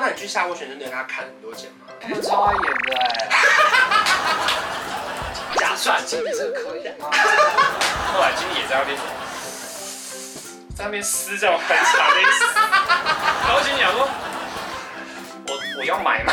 那你去下斡旋真的跟他砍很多钱吗？他们超爱演的哎。假算经理这个可以吗？后来经理也在那边，在那边撕这种很惨的意思。然后经理讲说，我我要买嘛。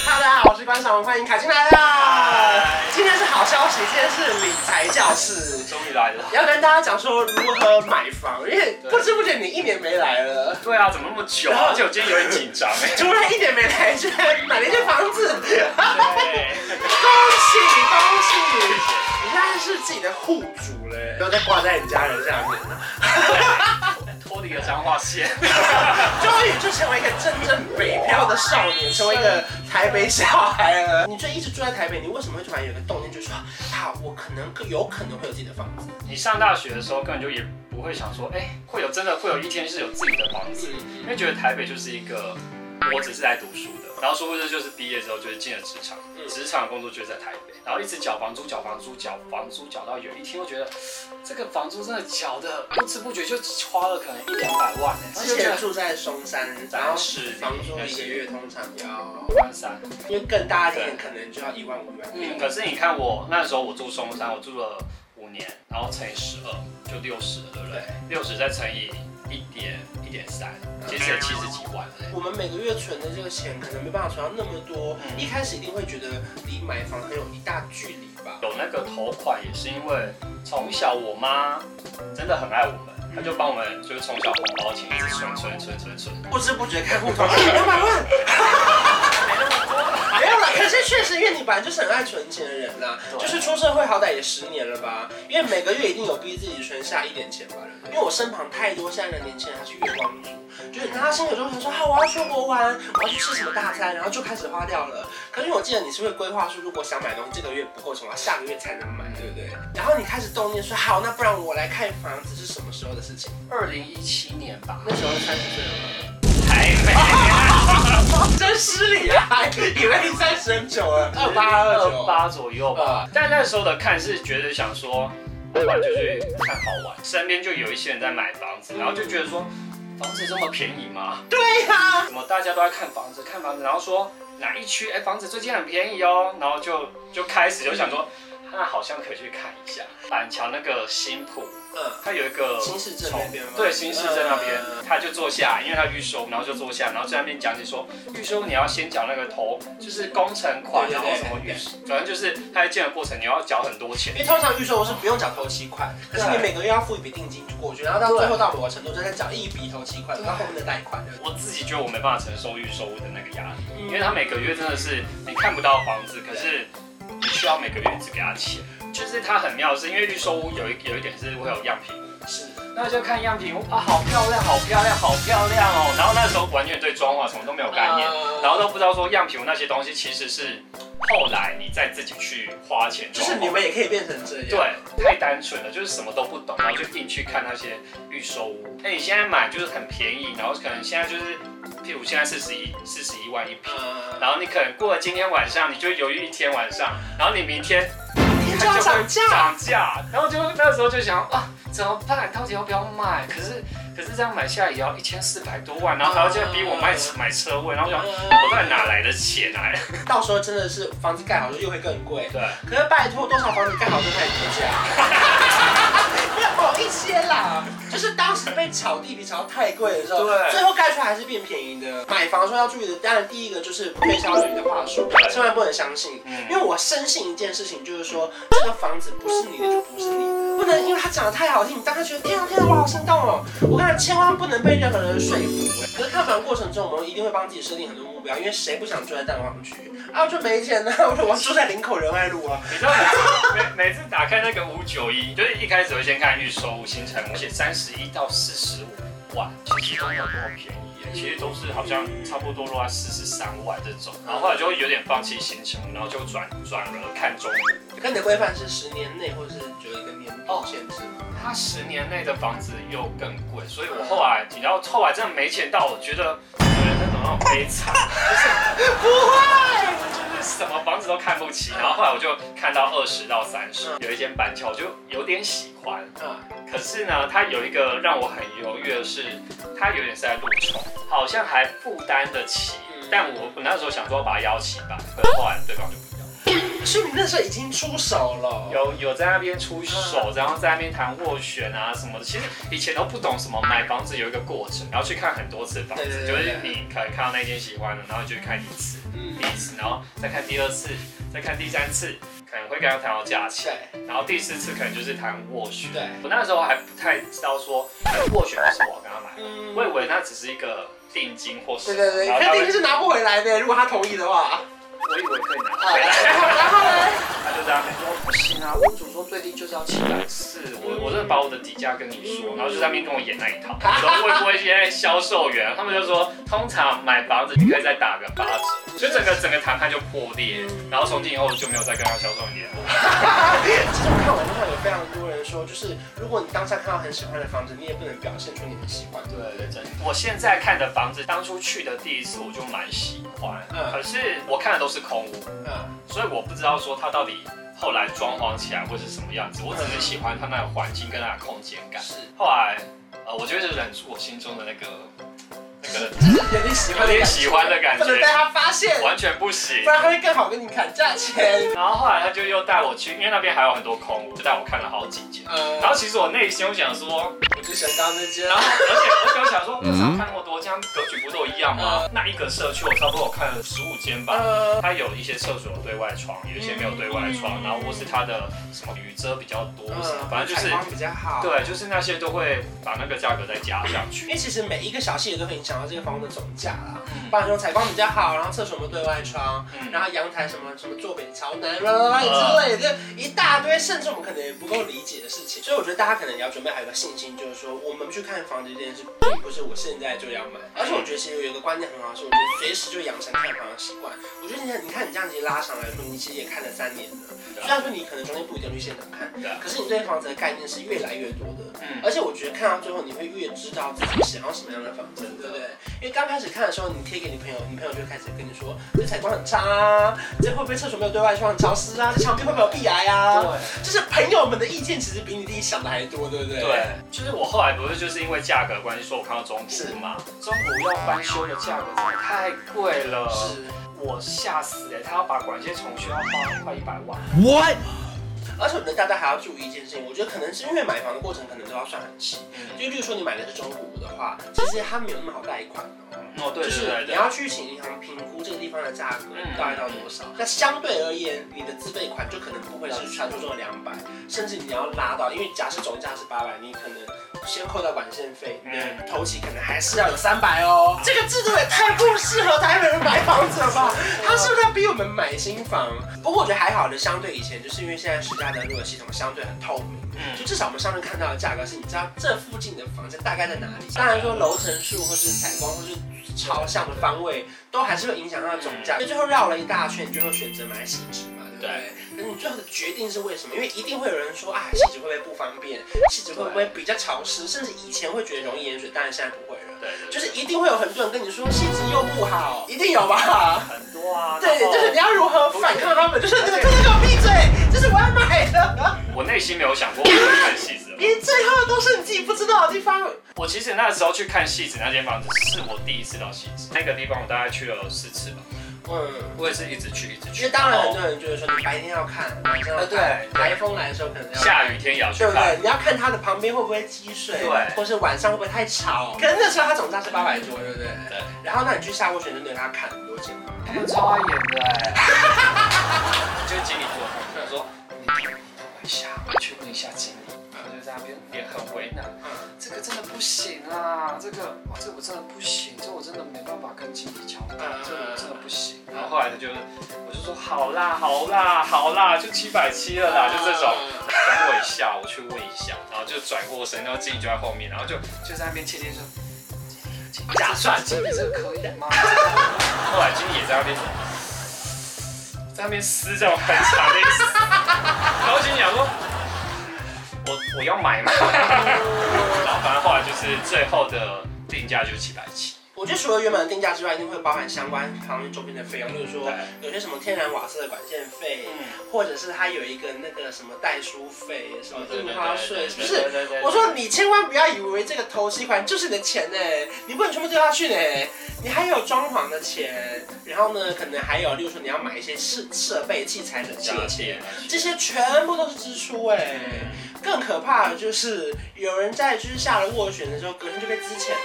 大家好，我是关韶文，欢迎凯进来啦！今天是好消息，今天是理财教室。终于来了，要跟大家讲说如何买房，因为不知不觉你一年没来了。对啊，怎么那么久啊？而且我今天有点紧张哎。突然一年没来，居然买了一间房子。恭喜恭喜！你现在是自己的户主嘞，不要再挂在你家人下面了。脱离了彰化县，终于就成为一个真正北漂的少年，成为一个台北小孩了。你就一直住在台北，你为什么会突然有个动念，就说啊，我可能有可能会有自己的房子？你上大学的时候根本就也不会想说，哎、欸，会有真的会有一天是有自己的房子，因为觉得台北就是一个，我只是来读书的。然后殊不知就是毕业之后就是进了职场，职场的工作就是在台北，然后一直缴房租，缴房租，缴房租，缴到有一天我觉得这个房租真的缴的不知不觉就花了可能一两百万。之前住在松山，然后是房租一个月通常要一万三，因为更大一点可能就要一万五万。嗯，可是你看我那时候我住松山，我住了五年，然后乘以十二就六十了，对不对？六十再乘以一点一点三。其实也七十几万，我们每个月存的这个钱可能没办法存到那么多，嗯、一开始一定会觉得离买房还有一大距离吧。有那个头款也是因为从小我妈真的很爱我们，她就帮我们就是从小红包钱一直存存存存存，不知不觉开户头两百万。没有啦，可是确实，因为你本来就是很爱存钱的人啦，就是出社会好歹也十年了吧，因为每个月一定有逼自己存下一点钱吧。因为我身旁太多现在的年轻人，他是月光族，就是他心里就会想说，好，我要出国玩，我要去吃什么大餐，然后就开始花掉了。可是我记得你是会规划说，如果想买东西，这个月不够钱，我要下个月才能买，对不对？然后你开始动念说，好，那不然我来看房子是什么时候的事情？二零一七年吧，那时候三十岁了吗？还没。真失礼啊！以为你三十很久了，二八二八左右吧。但那时候的看是觉得想说，不管就去看好玩，身边就有一些人在买房子，然后就觉得说，房子这么便宜吗？对呀，怎么大家都在看房子，看房子，然后说哪一区哎房子最近很便宜哦，然后就就开始就想说，那好像可以去看一下板桥那个新埔。嗯，他有一个新市镇那边吗？对，新市镇那边，他就坐下，因为他预收，然后就坐下，然后在那边讲解说，预收你要先缴那个头，就是工程款，然后什么预，反正就是他在建的过程你要缴很多钱。因为通常预收我是不用缴头期款，可是你每个月要付一笔定金就过去，然后到最后到某个程度就在缴一笔头期款，到后面的贷款。我自己觉得我没办法承受预收的那个压力，因为他每个月真的是你看不到房子，可是你需要每个月一直给他钱，就是它很妙是，因为预收屋有一有一点是会有样品。是，那就看样品屋啊，好漂亮，好漂亮，好漂亮哦。然后那时候完全对装潢什么都没有概念，然后都不知道说样品屋那些东西其实是后来你再自己去花钱，就是你们也可以变成这样。对，太单纯了，就是什么都不懂，然后就进去看那些预售屋。那你现在买就是很便宜，然后可能现在就是，譬如现在四十一四十一万一平，然后你可能过了今天晚上，你就犹豫一天晚上，然后你明天就要涨价，涨价，然后就那时候就想啊。怎么办？到底要不要卖？可是可是这样买下来也要一千四百多万，然后还要再逼我卖买车位，然后我想我到底哪来的钱啊？到时候真的是房子盖好了又会更贵。对。可是拜托，多少房子盖好就开始跌价？好一些啦，就是当时被炒地皮炒太贵的时候，对，最后盖出来还是变便宜的。买房时候要注意的，当然第一个就是推销员的话术，千万不能相信。因为我深信一件事情，就是说这个房子不是你的就不是你的，不能因为它讲的太好听，你当时觉得天啊天啊我好心动哦。我跟你讲，千万不能被任何人说服。可是看房过程中，我们一定会帮自己设定很多目标，因为谁不想住在蛋黄区啊？我就没钱了，我 说我住在林口仁爱路啊。你知道每每次打开那个五九一，就是一开始会先看预售屋新成，而且三十一到四十五万，其实都没有那么便宜耶，其实都是好像差不多落在四十三万这种，然后后来就会有点放弃新成，然后就转转而看中古。跟你的规范是十年内，或者是有一个年度限制吗？他十年内的房子又更贵，所以我后来，你知道，后来真的没钱到，我觉得人生怎么那么悲惨，就 是不会，就是什么房子都看不起。然后后来我就看到二十到三十，有一间板桥，我就有点喜欢。嗯，可是呢，它有一个让我很犹豫的是，它有点是在路冲，好像还负担得起。但我我那时候想说把它邀起吧，可是后来对方就。所以你那时候已经出手了，有有在那边出手，然后在那边谈斡旋啊什么的。其实以前都不懂什么买房子有一个过程，然后去看很多次房子，就是你可能看到那间喜欢的，然后就去看一次，嗯。第一次，然后再看第二次，再看第三次，可能会跟他谈到价钱，然后第四次可能就是谈斡旋。对，我那时候还不太知道说斡旋是我跟他买，我以为那只是一个定金或是对对对，肯定金是拿不回来的，如果他同意的话。我以为可以拿回来，说，不行啊，屋主说最低就是要七百四，我我真的把我的底价跟你说，然后就在那边跟我演那一套。说会不会现在销售员，他们就说通常买房子你可以再打个八折，所以整个整个谈判就破裂，然后从今以后就没有再跟他销售员联络。其实我看网络上有非常多人说，就是如果你当下看到很喜欢的房子，你也不能表现出你很喜欢。对对对，我现在看的房子，当初去的第一次我就蛮喜欢，可是我看的都是。空屋，嗯，所以我不知道说它到底后来装潢起来会是什么样子，我只是喜欢它那个环境跟那个空间感。是，后来，呃，我觉得是忍住我心中的那个。有点喜欢，有点喜欢的感觉，不能被他发现，完全不行，不然他会更好跟你砍价钱。然后后来他就又带我去，因为那边还有很多空屋，就带我看了好几间。嗯。然后其实我内心我想说，我就想刚刚那间。然后而且而且我想说，我少看那么多，这样格局不都一样吗？那一个社区我差不多我看了十五间吧，它有一些厕所有对外窗，有一些没有对外窗，然后或是它的什么雨遮比较多，什么反正就是比较好。对，就是那些都会把那个价格再加上去。因为其实每一个小细节都会影响到这个房子的总价啦，不然说采光比较好，然后厕所没有对外窗，然后阳台什么什么坐北朝南啦啦啦之类的，一大堆，甚至我们可能也不够理解的事情。所以我觉得大家可能也要准备好一个信心，就是说我们去看房子这件事，并不是我现在就要买。而且我觉得其实有一个观念很好，是我觉得随时就养成看房的习惯。我觉得你看，你看你这样子拉长来说，你其实也看了三年了。虽然说你可能中间不一定去现场看，可是你对房子的概念是越来越多的。而且我觉得看到最后，你会越知道自己想要什么样的房子，对不对？因为刚开始看的时候，你可以给你朋友，你朋友就开始跟你说，这采光很差啊，这会不会厕所没有对外窗很潮湿啊？这墙壁会不会有壁癌啊？对，就是朋友们的意见其实比你自己想的还多，对不对？对，就是我后来不是就是因为价格关系，说我看到中古嘛，中古要翻修的价格真的太贵了，是我吓死哎！他要把管线重修要花快一百万。What？而且我觉得大家还要注意一件事情，我觉得可能是因为买房的过程可能都要算很细，就例如说你买的是中古屋的话，其实它没有那么好贷款哦。哦，对，就是你要去请银行评估这个地方的价格大概到多少。那相对而言，你的自备款就可能不会是传说中的两百，甚至你要拉到，因为假设总价是八百，你可能先扣掉管线费，嗯，头期可能还是要有三百哦。这个制度也太不适合台北人买房子了吧？他是不是在逼我们买新房？不过我觉得还好的，相对以前，就是因为现在实价。登录的系统相对很透明，嗯，就至少我们上次看到的价格是你知道这附近的房子大概在哪里。当然说楼层数或是采光或是朝向的方位，都还是会影响到总价。所以最后绕了一大圈，最后选择买汐止嘛，对不对？那你最后的决定是为什么？因为一定会有人说啊，汐止会不会不方便？汐止会不会比较潮湿？甚至以前会觉得容易盐水，但是现在不会了。对，就是一定会有很多人跟你说汐止又不好，一定有吧？很多啊。对，就是你要如何反抗他们？就是你们真的给我闭嘴！这是我要买的。我内心没有想过我会看汐止，连最后都是你自己不知道的地方。我其实那时候去看戏子那间房子，是我第一次到戏子那个地方，我大概去了四次吧。嗯，我也是一直去，一直去。因为当然很多人觉得说，你白天要看，晚上要看。对，台风来的时候可能要。下雨天也要去看。对不对？你要看它的旁边会不会积水，对，或是晚上会不会太吵。可是那时候它总价是八百多，对不对？对。然后那你去下斡旋，就对他砍很多钱嘛。他们超爱演的哎。就是经理说，他说，你等我一下，我去问一下经理。就在那边也很为难。这个真的不行啊，这个哇，这个我真的不行，这我真的没办法跟经理交代，这我真的不行。然后后来他就，我就说好啦，好啦，好啦，就七百七了啦，就这种。等我一下，我去问一下，然后就转过身，然后经理就在后面，然后就就在那边窃窃说，假算，经理这个可以吗？后来经理也在那边，在那边撕这种很长的意思，然后经理讲说。我我要买嘛，然后反正后来就是最后的定价就是七百七。我觉得除了原本的定价之外，一定会包含相关房屋周边的费用，例如说有些什么天然瓦斯的管线费，嗯、或者是它有一个那个什么代书费、什么印花税，是不是？我说你千万不要以为这个头期款就是你的钱呢，你不能全部丢下去呢，你还有装潢的钱，然后呢，可能还有，例如说你要买一些设设备器材的钱，这些全部都是支出哎。更可怕的就是有人在就是下了斡旋的时候，隔天就被支钱。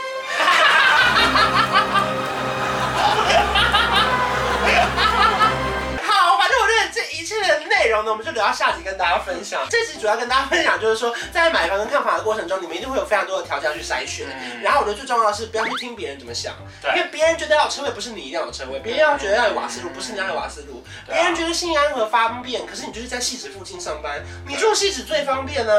容呢，我们就留到下集跟大家分享。这集主要跟大家分享，就是说在买房跟看房的过程中，你们一定会有非常多的条件去筛选。然后我觉得最重要的是，不要去听别人怎么想，因为别人觉得要有车位，不是你一定要有车位；别人要觉得要有瓦斯炉，不是你要有瓦斯炉；别人觉得信安和方便，可是你就是在戏子附近上班，你住戏子最方便呢。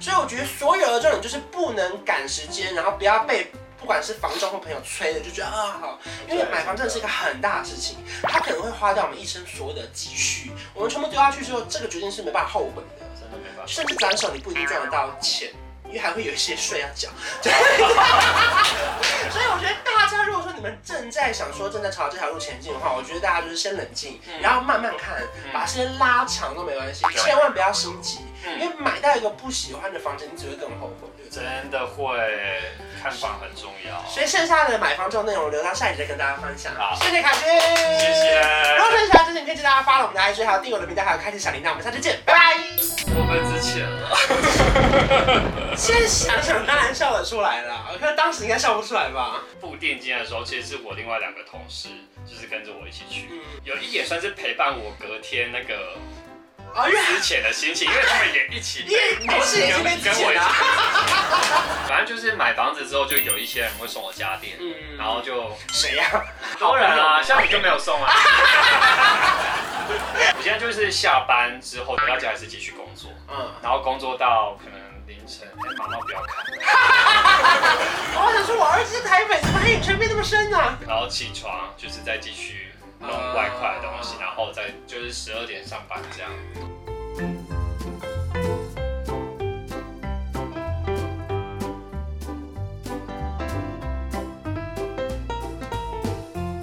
所以我觉得所有的重点就是不能赶时间，然后不要被。不管是房东或朋友催的，就觉得啊好，因为买房真的是一个很大的事情，它可能会花掉我们一生所有的积蓄，我们全部丢下去之后，这个决定是没办法后悔的，真的没办法，甚至转手你不一定赚得到钱，因为还会有一些税要缴。所以我觉得大家如果说你们正在想说正在朝这条路前进的话，我觉得大家就是先冷静，然后慢慢看，把时间拉长都没关系，千万不要心急。因为买到一个不喜欢的房子，你只会更后悔。真的会，看法很重要。所以剩下的买房这种内容，留到下一集再跟大家分享。好，谢谢凯君，谢谢。如果说喜欢这影片，记得大家发了我们的 IG，还有订阅我的频道，还有开启小铃铛。我们下期见，拜拜。我被之前了。现在想想当然笑得出来了，可是当时应该笑不出来吧？付定金的时候，其实是我另外两个同事，就是跟着我一起去，嗯、有一点算是陪伴我隔天那个。之前的心情，因为他们也一起，因为你是也是被跟我一起。反正就是买房子之后，就有一些人会送我家电，嗯，然后就谁呀？当然啊，像你就没有送啊。我现在就是下班之后回到家还是继续工作，嗯，然后工作到可能凌晨，哎，妈妈不要看。我想说，我儿子在台北，怎么黑眼圈变那么深呢？然后起床就是再继续。弄外快的东西，然后再就是十二点上班这样。